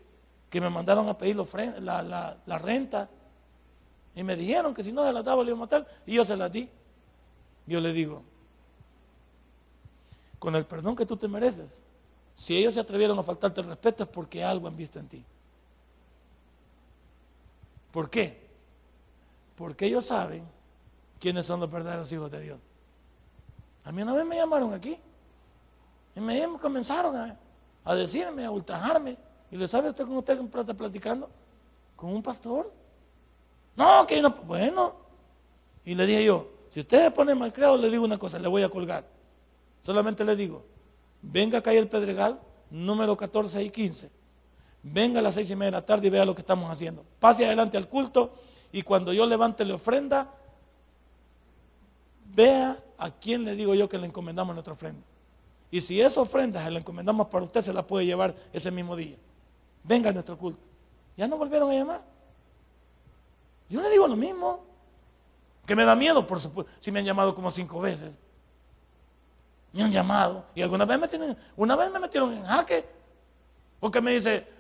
que me mandaron a pedir la, la, la, renta. Y me dijeron que si no se las daba le iba a matar. Y yo se las di. Yo le digo, con el perdón que tú te mereces, si ellos se atrevieron a faltarte el respeto es porque algo han visto en ti. ¿Por qué? Porque ellos saben quiénes son los verdaderos hijos de Dios. A mí una vez me llamaron aquí y me comenzaron a, a decirme, a ultrajarme. Y le sabe usted con usted está platicando con un pastor. No, que no, bueno. Y le dije yo, si usted se pone malcriado, le digo una cosa, le voy a colgar. Solamente le digo, venga acá el Pedregal, número 14 y 15. Venga a las seis y media de la tarde y vea lo que estamos haciendo. Pase adelante al culto y cuando yo levante la ofrenda, vea a quién le digo yo que le encomendamos nuestra ofrenda. Y si esa ofrenda se la encomendamos para usted, se la puede llevar ese mismo día. Venga a nuestro culto. Ya no volvieron a llamar. Yo le digo lo mismo. Que me da miedo, por supuesto. Si me han llamado como cinco veces. Me han llamado. Y alguna vez me tienen, una vez me metieron en jaque. Porque me dice,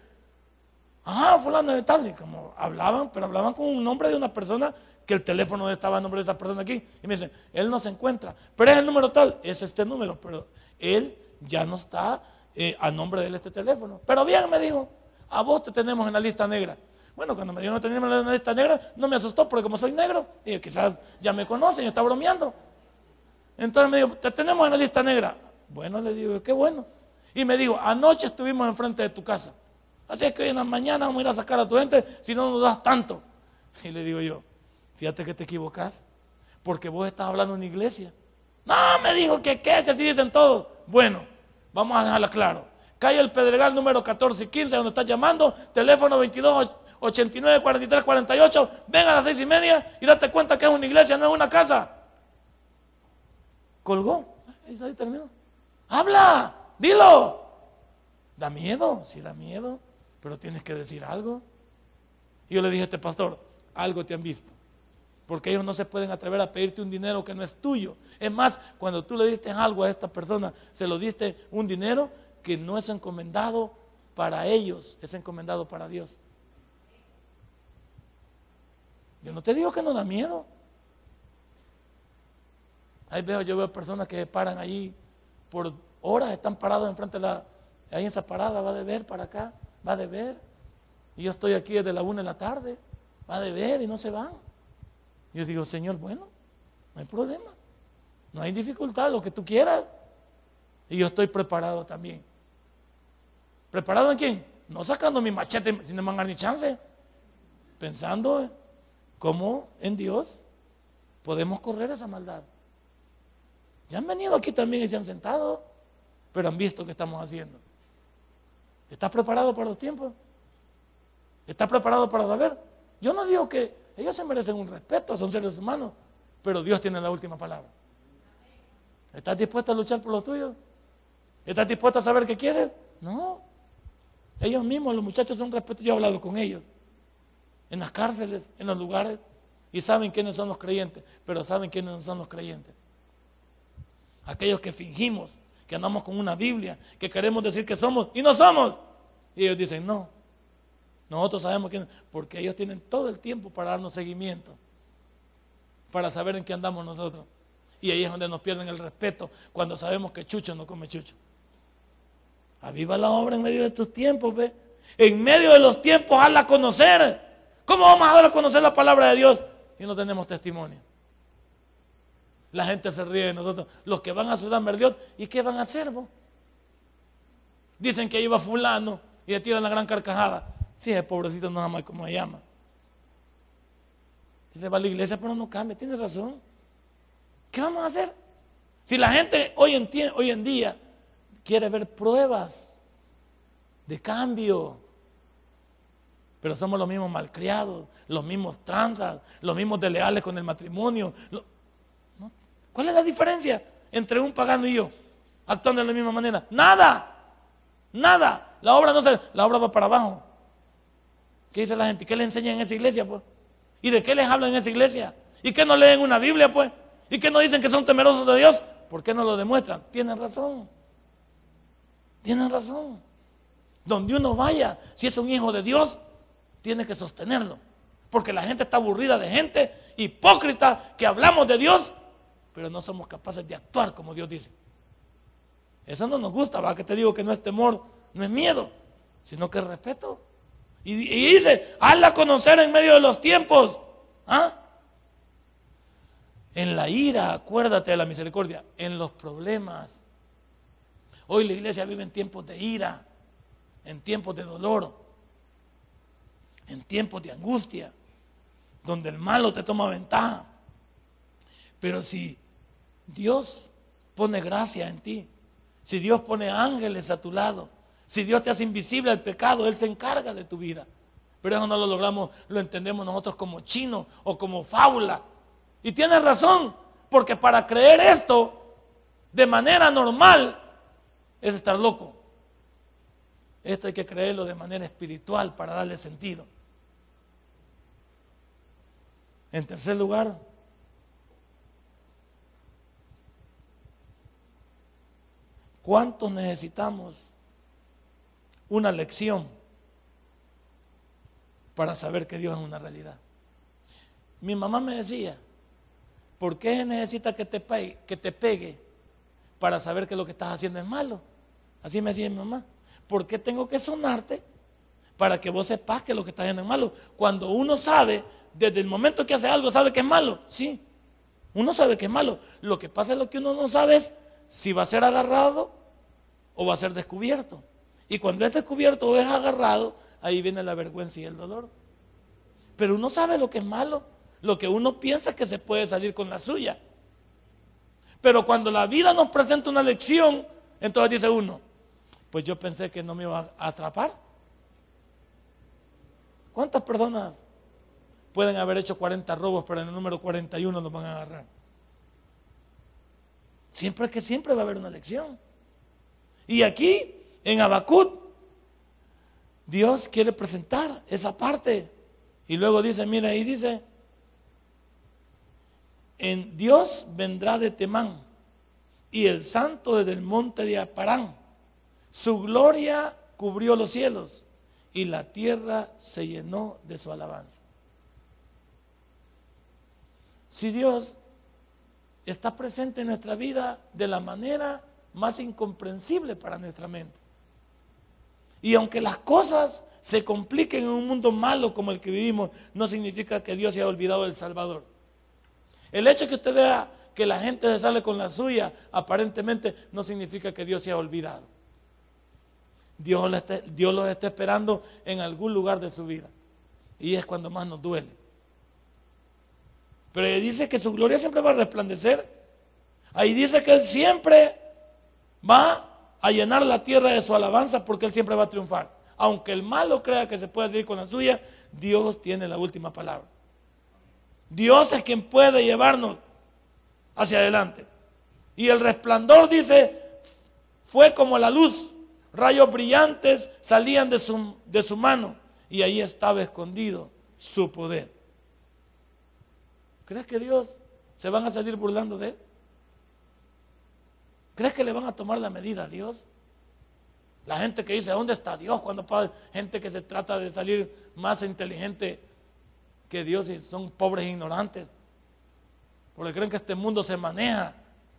ah, fulano de tal. Y como hablaban, pero hablaban con un nombre de una persona que el teléfono estaba en nombre de esa persona aquí. Y me dicen, él no se encuentra. Pero es el número tal, es este número. Pero él ya no está eh, a nombre de este teléfono. Pero bien, me dijo, a vos te tenemos en la lista negra. Bueno, cuando me dijo que teníamos en la lista negra, no me asustó porque como soy negro, y quizás ya me conocen y está bromeando. Entonces me dijo, te tenemos en la lista negra. Bueno, le digo, qué bueno. Y me dijo, anoche estuvimos enfrente de tu casa. Así es que hoy en la mañana vamos a ir a sacar a tu gente si no nos das tanto. Y le digo yo, fíjate que te equivocas, porque vos estás hablando en iglesia. No, me dijo que qué, si así dicen todos. Bueno, vamos a dejarla claro. Calle el Pedregal número 14 y 15, donde estás llamando, teléfono 22 89 43 48. Ven a las seis y media y date cuenta que es una iglesia, no es una casa. Colgó. Ahí terminó. Habla, dilo. Da miedo, sí da miedo, pero tienes que decir algo. Yo le dije a este pastor, algo te han visto. Porque ellos no se pueden atrever a pedirte un dinero que no es tuyo. Es más, cuando tú le diste algo a esta persona, se lo diste un dinero que no es encomendado para ellos, es encomendado para Dios. Yo no te digo que no da miedo. Ahí veo, yo veo personas que paran allí por horas, están parados enfrente de la, ahí en esa parada, va de ver para acá, va de ver. Y yo estoy aquí desde la una de la tarde, va de ver y no se van. Yo digo, Señor, bueno, no hay problema, no hay dificultad, lo que tú quieras. Y yo estoy preparado también. ¿Preparado en quién? No sacando mi machete sin me ni chance. Pensando cómo en Dios podemos correr esa maldad. Ya han venido aquí también y se han sentado, pero han visto qué estamos haciendo. ¿Estás preparado para los tiempos? ¿Estás preparado para saber? Yo no digo que ellos se merecen un respeto, son seres humanos, pero Dios tiene la última palabra. ¿Estás dispuesto a luchar por los tuyos? ¿Estás dispuesto a saber qué quieres? No. Ellos mismos, los muchachos son respeto. Yo he hablado con ellos en las cárceles, en los lugares, y saben quiénes son los creyentes, pero saben quiénes no son los creyentes. Aquellos que fingimos, que andamos con una Biblia, que queremos decir que somos y no somos. Y ellos dicen, no, nosotros sabemos quiénes, porque ellos tienen todo el tiempo para darnos seguimiento, para saber en qué andamos nosotros. Y ahí es donde nos pierden el respeto, cuando sabemos que Chucho no come Chucho. Aviva la obra en medio de tus tiempos, ve. En medio de los tiempos, hazla conocer. ¿Cómo vamos a dar a conocer la palabra de Dios y no tenemos testimonio? La gente se ríe de nosotros. Los que van a Ciudad Merdiot, ¿y qué van a hacer? Vos? Dicen que iba fulano y le tiran la gran carcajada. Sí, el pobrecito no más como se llama. Dice, va a la iglesia, pero no cambia. Tiene razón. ¿Qué vamos a hacer? Si la gente hoy en, hoy en día quiere ver pruebas de cambio, pero somos los mismos malcriados, los mismos tranzas, los mismos desleales con el matrimonio. ¿Cuál es la diferencia entre un pagano y yo? Actuando de la misma manera. Nada, nada. La obra no se, la obra va para abajo. ¿Qué dice la gente? ¿Qué le enseñan en esa iglesia, pues? ¿Y de qué les hablan en esa iglesia? ¿Y qué no leen una Biblia, pues? ¿Y qué no dicen que son temerosos de Dios? ¿Por qué no lo demuestran? Tienen razón. Tienen razón. Donde uno vaya, si es un hijo de Dios, tiene que sostenerlo. Porque la gente está aburrida de gente hipócrita que hablamos de Dios, pero no somos capaces de actuar como Dios dice. Eso no nos gusta, va que te digo que no es temor, no es miedo, sino que es respeto. Y, dice, hazla conocer en medio de los tiempos. ¿Ah? En la ira, acuérdate de la misericordia. En los problemas. Hoy la iglesia vive en tiempos de ira, en tiempos de dolor, en tiempos de angustia, donde el malo te toma ventaja. Pero si Dios pone gracia en ti, si Dios pone ángeles a tu lado, si Dios te hace invisible al pecado, Él se encarga de tu vida. Pero eso no lo logramos, lo entendemos nosotros como chino o como fábula. Y tienes razón, porque para creer esto de manera normal es estar loco. Esto hay que creerlo de manera espiritual para darle sentido. En tercer lugar, ¿cuántos necesitamos una lección para saber que Dios es una realidad? Mi mamá me decía, ¿Por qué necesita que te, pegue, que te pegue para saber que lo que estás haciendo es malo? Así me decía mi mamá. ¿Por qué tengo que sonarte para que vos sepas que lo que estás haciendo es malo? Cuando uno sabe, desde el momento que hace algo, sabe que es malo. Sí, uno sabe que es malo. Lo que pasa es lo que uno no sabe es si va a ser agarrado o va a ser descubierto. Y cuando es descubierto o es agarrado, ahí viene la vergüenza y el dolor. Pero uno sabe lo que es malo lo que uno piensa que se puede salir con la suya. Pero cuando la vida nos presenta una lección, entonces dice uno, pues yo pensé que no me iba a atrapar. ¿Cuántas personas pueden haber hecho 40 robos, pero en el número 41 nos van a agarrar? Siempre es que siempre va a haber una lección. Y aquí, en Abacut, Dios quiere presentar esa parte. Y luego dice, mira, ahí dice, en Dios vendrá de Temán y el santo desde el monte de Aparán. Su gloria cubrió los cielos y la tierra se llenó de su alabanza. Si Dios está presente en nuestra vida de la manera más incomprensible para nuestra mente. Y aunque las cosas se compliquen en un mundo malo como el que vivimos, no significa que Dios se haya olvidado del Salvador. El hecho de que usted vea que la gente se sale con la suya, aparentemente no significa que Dios se ha olvidado. Dios, Dios los está esperando en algún lugar de su vida. Y es cuando más nos duele. Pero dice que su gloria siempre va a resplandecer. Ahí dice que Él siempre va a llenar la tierra de su alabanza porque Él siempre va a triunfar. Aunque el malo crea que se puede seguir con la suya, Dios tiene la última palabra. Dios es quien puede llevarnos hacia adelante. Y el resplandor dice, fue como la luz, rayos brillantes salían de su, de su mano y ahí estaba escondido su poder. ¿Crees que Dios se van a salir burlando de él? ¿Crees que le van a tomar la medida a Dios? La gente que dice, ¿dónde está Dios? Cuando gente que se trata de salir más inteligente que Dios y son pobres e ignorantes. Porque creen que este mundo se maneja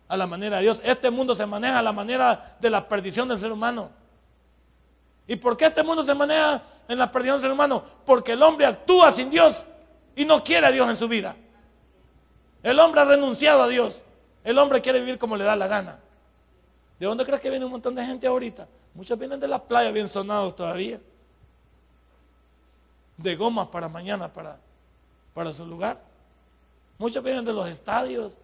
a la manera de Dios. Este mundo se maneja a la manera de la perdición del ser humano. ¿Y por qué este mundo se maneja en la perdición del ser humano? Porque el hombre actúa sin Dios y no quiere a Dios en su vida. El hombre ha renunciado a Dios. El hombre quiere vivir como le da la gana. ¿De dónde crees que viene un montón de gente ahorita? Muchos vienen de la playa bien sonados todavía. De gomas para mañana, para para su lugar. Muchos vienen de los estadios.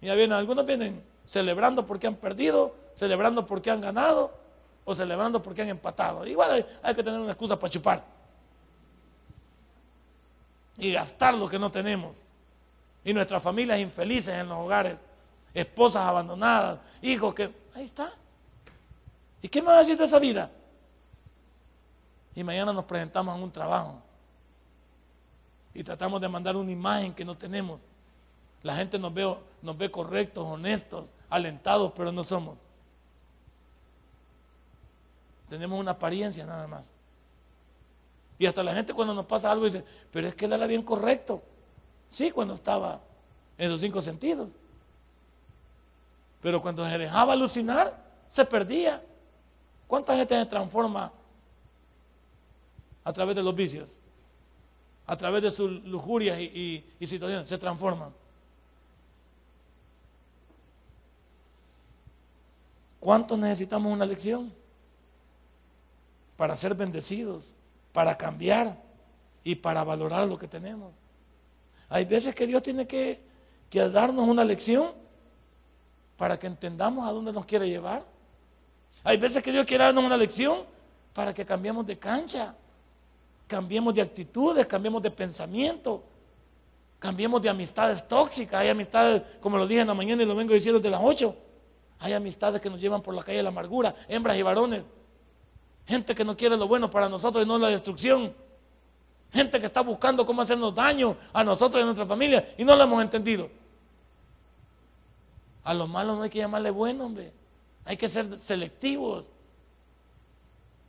Mira, vienen, algunos vienen celebrando porque han perdido, celebrando porque han ganado o celebrando porque han empatado. Igual hay que tener una excusa para chupar y gastar lo que no tenemos. Y nuestras familias infelices en los hogares, esposas abandonadas, hijos que... Ahí está. ¿Y qué a decir de esa vida? Y mañana nos presentamos en un trabajo y tratamos de mandar una imagen que no tenemos. La gente nos ve, nos ve correctos, honestos, alentados, pero no somos. Tenemos una apariencia nada más. Y hasta la gente cuando nos pasa algo dice, pero es que él era bien correcto. Sí, cuando estaba en sus cinco sentidos. Pero cuando se dejaba alucinar, se perdía. ¿Cuánta gente se transforma a través de los vicios? A través de sus lujurias y, y situaciones. Se transforman. ¿Cuántos necesitamos una lección? Para ser bendecidos, para cambiar y para valorar lo que tenemos. Hay veces que Dios tiene que, darnos una lección para que entendamos a dónde nos quiere llevar. Hay veces que Dios quiere darnos una lección para que cambiemos de cancha, cambiemos de actitudes, cambiemos de pensamiento, cambiemos de amistades tóxicas. Hay amistades, como lo dije en la mañana y lo vengo diciendo de las 8. Hay amistades que nos llevan por la calle de la amargura, hembras y varones. Gente que no quiere lo bueno para nosotros y no la destrucción. Gente que está buscando cómo hacernos daño a nosotros y a nuestra familia y no lo hemos entendido. A los malos no hay que llamarle bueno, hombre. Hay que ser selectivos.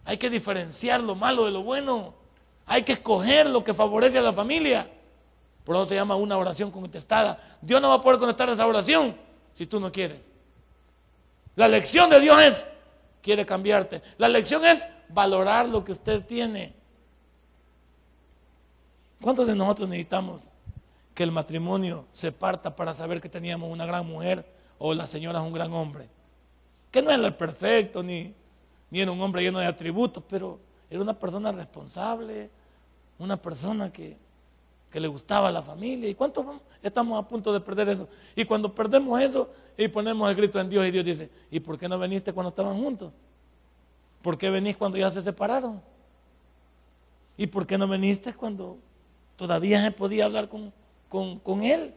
Hay que diferenciar lo malo de lo bueno. Hay que escoger lo que favorece a la familia. Por eso se llama una oración contestada. Dios no va a poder contestar esa oración si tú no quieres. La lección de Dios es, quiere cambiarte. La lección es valorar lo que usted tiene. ¿Cuántos de nosotros necesitamos que el matrimonio se parta para saber que teníamos una gran mujer o la señora es un gran hombre. Que no era el perfecto, ni, ni era un hombre lleno de atributos, pero era una persona responsable, una persona que, que le gustaba a la familia. ¿Y cuántos estamos a punto de perder eso? Y cuando perdemos eso y ponemos el grito en Dios y Dios dice, ¿y por qué no viniste cuando estaban juntos? ¿Por qué venís cuando ya se separaron? ¿Y por qué no viniste cuando todavía se podía hablar con, con, con él?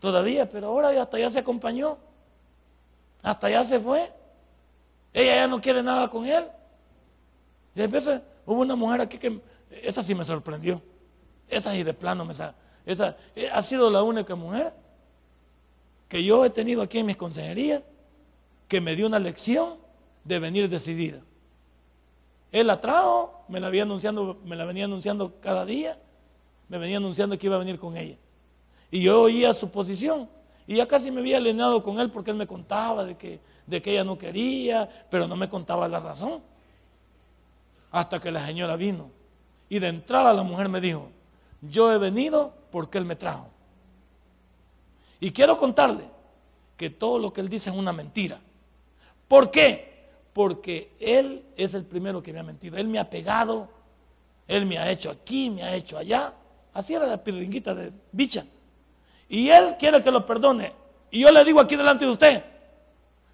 todavía, pero ahora hasta ya se acompañó, hasta ya se fue. Ella ya no quiere nada con él. Y a hubo una mujer aquí que, esa sí me sorprendió, esa sí de plano me esa eh, ha sido la única mujer que yo he tenido aquí en mis consejerías que me dio una lección de venir decidida. Él la trajo, me la, había anunciando, me la venía anunciando cada día, me venía anunciando que iba a venir con ella. Y yo oía su posición. Y ya casi me había alineado con él porque él me contaba de que, de que ella no quería, pero no me contaba la razón. Hasta que la señora vino. Y de entrada la mujer me dijo, yo he venido porque él me trajo. Y quiero contarle que todo lo que él dice es una mentira. ¿Por qué? Porque él es el primero que me ha mentido. Él me ha pegado, él me ha hecho aquí, me ha hecho allá. Así era la piringuita de bicha. Y él quiere que lo perdone. Y yo le digo aquí delante de usted,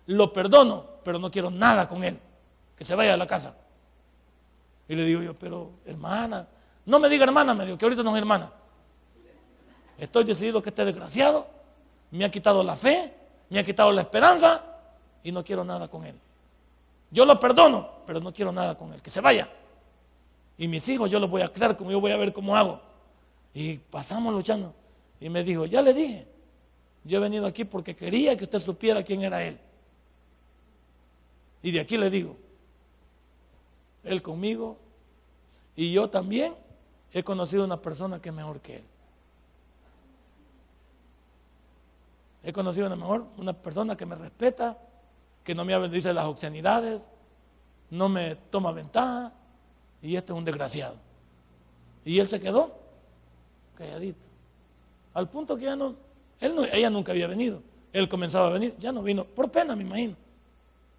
lo perdono, pero no quiero nada con él. Que se vaya a la casa. Y le digo yo, pero hermana, no me diga hermana, me digo, que ahorita no es hermana. Estoy decidido que este desgraciado me ha quitado la fe, me ha quitado la esperanza y no quiero nada con él. Yo lo perdono, pero no quiero nada con él. Que se vaya. Y mis hijos yo los voy a crear como yo voy a ver cómo hago. Y pasamos luchando. Y me dijo, ya le dije, yo he venido aquí porque quería que usted supiera quién era él. Y de aquí le digo, él conmigo y yo también he conocido una persona que es mejor que él. He conocido una, mejor, una persona que me respeta, que no me dice las obscenidades, no me toma ventaja, y este es un desgraciado. Y él se quedó calladito. Al punto que ya no, él no, ella nunca había venido. Él comenzaba a venir, ya no vino, por pena me imagino.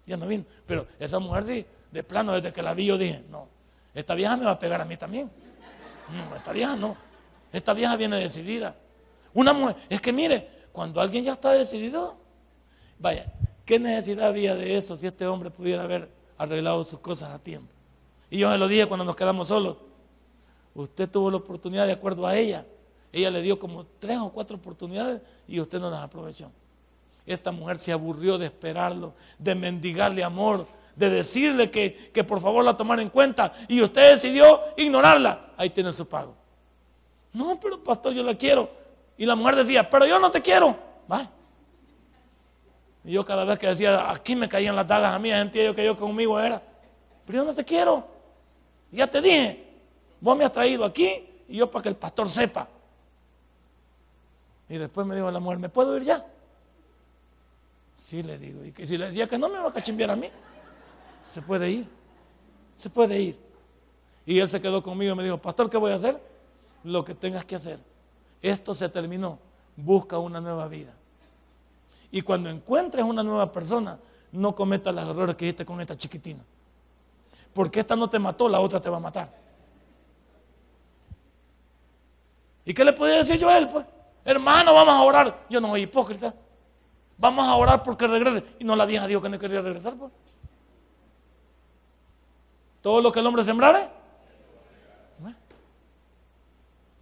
Ya no vino. Pero esa mujer sí, de plano, desde que la vi yo dije, no, esta vieja me va a pegar a mí también. No, esta vieja no. Esta vieja viene decidida. Una mujer, es que mire, cuando alguien ya está decidido, vaya, ¿qué necesidad había de eso si este hombre pudiera haber arreglado sus cosas a tiempo? Y yo se lo dije cuando nos quedamos solos. Usted tuvo la oportunidad de acuerdo a ella ella le dio como tres o cuatro oportunidades y usted no las aprovechó. Esta mujer se aburrió de esperarlo, de mendigarle amor, de decirle que, por favor la tomara en cuenta y usted decidió ignorarla. Ahí tiene su pago. No, pero pastor, yo la quiero. Y la mujer decía, pero yo no te quiero. Va. Y yo cada vez que decía, aquí me caían las dagas a mí, sentía yo que yo conmigo era. pero yo no te quiero. Ya te dije, vos me has traído aquí y yo para que el pastor sepa. Y después me dijo la mujer, ¿me puedo ir ya? Sí, le digo. Y si le decía que no me va a cachimbiar a mí, se puede ir. Se puede ir. Y él se quedó conmigo y me dijo, pastor, ¿qué voy a hacer? Lo que tengas que hacer. Esto se terminó. Busca una nueva vida. Y cuando encuentres una nueva persona, no cometas los errores que hiciste con esta chiquitina. Porque esta no te mató, la otra te va a matar. ¿Y qué le podía decir yo a él? Pues, hermano, vamos a orar. Yo no soy hipócrita. Vamos a orar porque regrese. Y no la vieja dijo que no quería regresar. Pues. Todo lo que el hombre sembrare.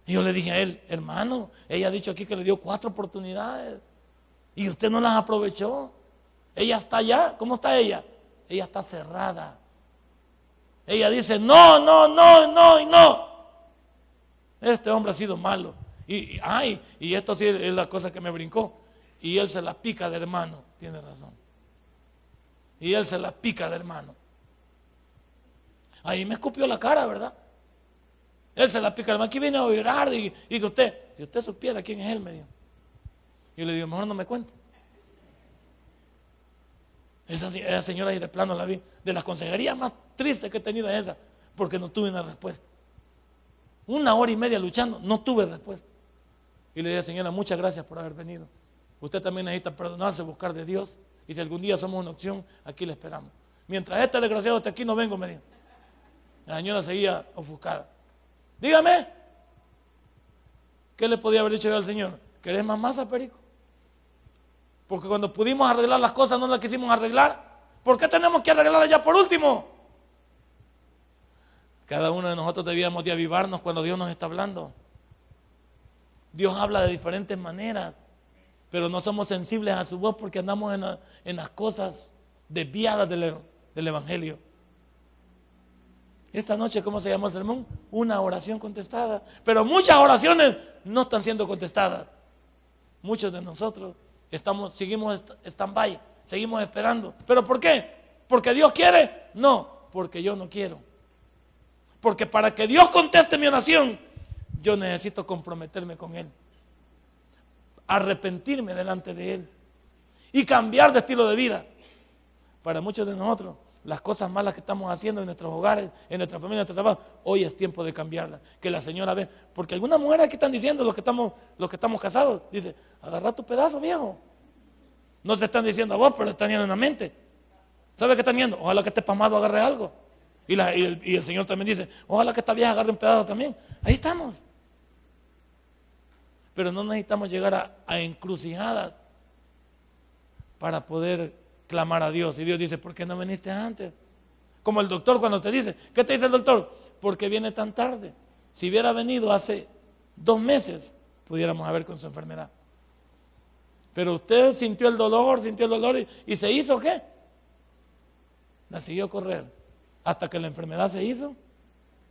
Y yo le dije a él, hermano, ella ha dicho aquí que le dio cuatro oportunidades. Y usted no las aprovechó. Ella está allá. ¿Cómo está ella? Ella está cerrada. Ella dice, no, no, no, no y no. Este hombre ha sido malo. Y, ay, y esto sí es la cosa que me brincó. Y él se la pica de hermano. Tiene razón. Y él se la pica de hermano. Ahí me escupió la cara, ¿verdad? Él se la pica de hermano. Aquí viene a orar y, y usted, si usted supiera quién es él, me dijo. Y le digo, mejor no me cuente. Esa, esa señora ahí de plano la vi. De las consejerías más tristes que he tenido es esa. Porque no tuve una respuesta. Una hora y media luchando, no tuve respuesta. Y le dije, señora, muchas gracias por haber venido. Usted también necesita perdonarse, buscar de Dios. Y si algún día somos una opción, aquí le esperamos. Mientras este desgraciado esté aquí, no vengo, me dijo. La señora seguía ofuscada. Dígame, ¿qué le podía haber dicho yo al Señor? ¿Querés más masa, Perico? Porque cuando pudimos arreglar las cosas no las quisimos arreglar. ¿Por qué tenemos que arreglarlas ya por último? Cada uno de nosotros debíamos de avivarnos cuando Dios nos está hablando. Dios habla de diferentes maneras, pero no somos sensibles a su voz porque andamos en, las cosas desviadas del, del Evangelio. Esta noche, ¿cómo se llama el sermón? Una oración contestada. Pero muchas oraciones no están siendo contestadas. Muchos de nosotros Estamos, seguimos stand-by, seguimos esperando. ¿Pero por qué? ¿Porque Dios quiere? No, porque yo no quiero. Porque para que Dios conteste mi oración, yo necesito comprometerme con Él. Arrepentirme delante de Él. Y cambiar de estilo de vida. Para muchos de nosotros, las cosas malas que estamos haciendo en nuestros hogares, en nuestra familia, en nuestro trabajo, hoy es tiempo de cambiarlas. Que la señora ve. Porque algunas mujeres aquí están diciendo, los que estamos, los que estamos casados, dice, agarra tu pedazo, viejo. No te están diciendo a vos, pero te están yendo en la mente. ¿Sabes qué están yendo? Ojalá que esté pasmado agarre algo. Y, el, Señor también dice, ojalá que esta vieja agarre un pedazo también. Ahí estamos. Pero no necesitamos llegar a, encrucijadas para poder clamar a Dios. Y Dios dice, ¿por qué no viniste antes? Como el doctor cuando te dice, ¿qué te dice el doctor? Porque viene tan tarde. Si hubiera venido hace dos meses, pudiéramos haber con su enfermedad. Pero usted sintió el dolor, sintió el dolor y, se hizo qué? La siguió correr hasta que la enfermedad se hizo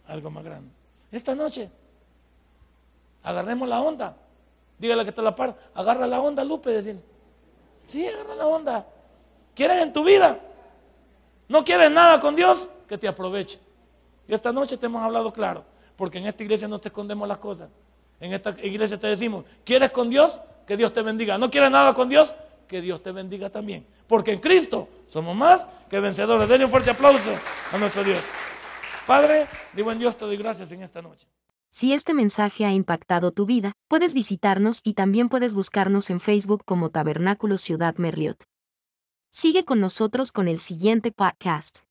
algo más grande. Esta noche, agarremos la onda. Dígale que está la par, agarra la onda, Lupe, decir. Sí, agarra la onda. ¿Quieres en tu vida? ¿No quieres nada con Dios? Que te aproveche. Y esta noche te hemos hablado claro, porque en esta iglesia no te escondemos las cosas. En esta iglesia te decimos, ¿quieres con Dios? Que Dios te bendiga. ¿No quieres nada con Dios? Que Dios te bendiga también. Porque en Cristo somos más que vencedores. Denle un fuerte aplauso a nuestro Dios. Padre, mi buen Dios, te doy gracias en esta noche. Si este mensaje ha impactado tu vida, puedes visitarnos y también puedes buscarnos en Facebook como Tabernáculo Ciudad Merliot. Sigue con nosotros con el siguiente podcast.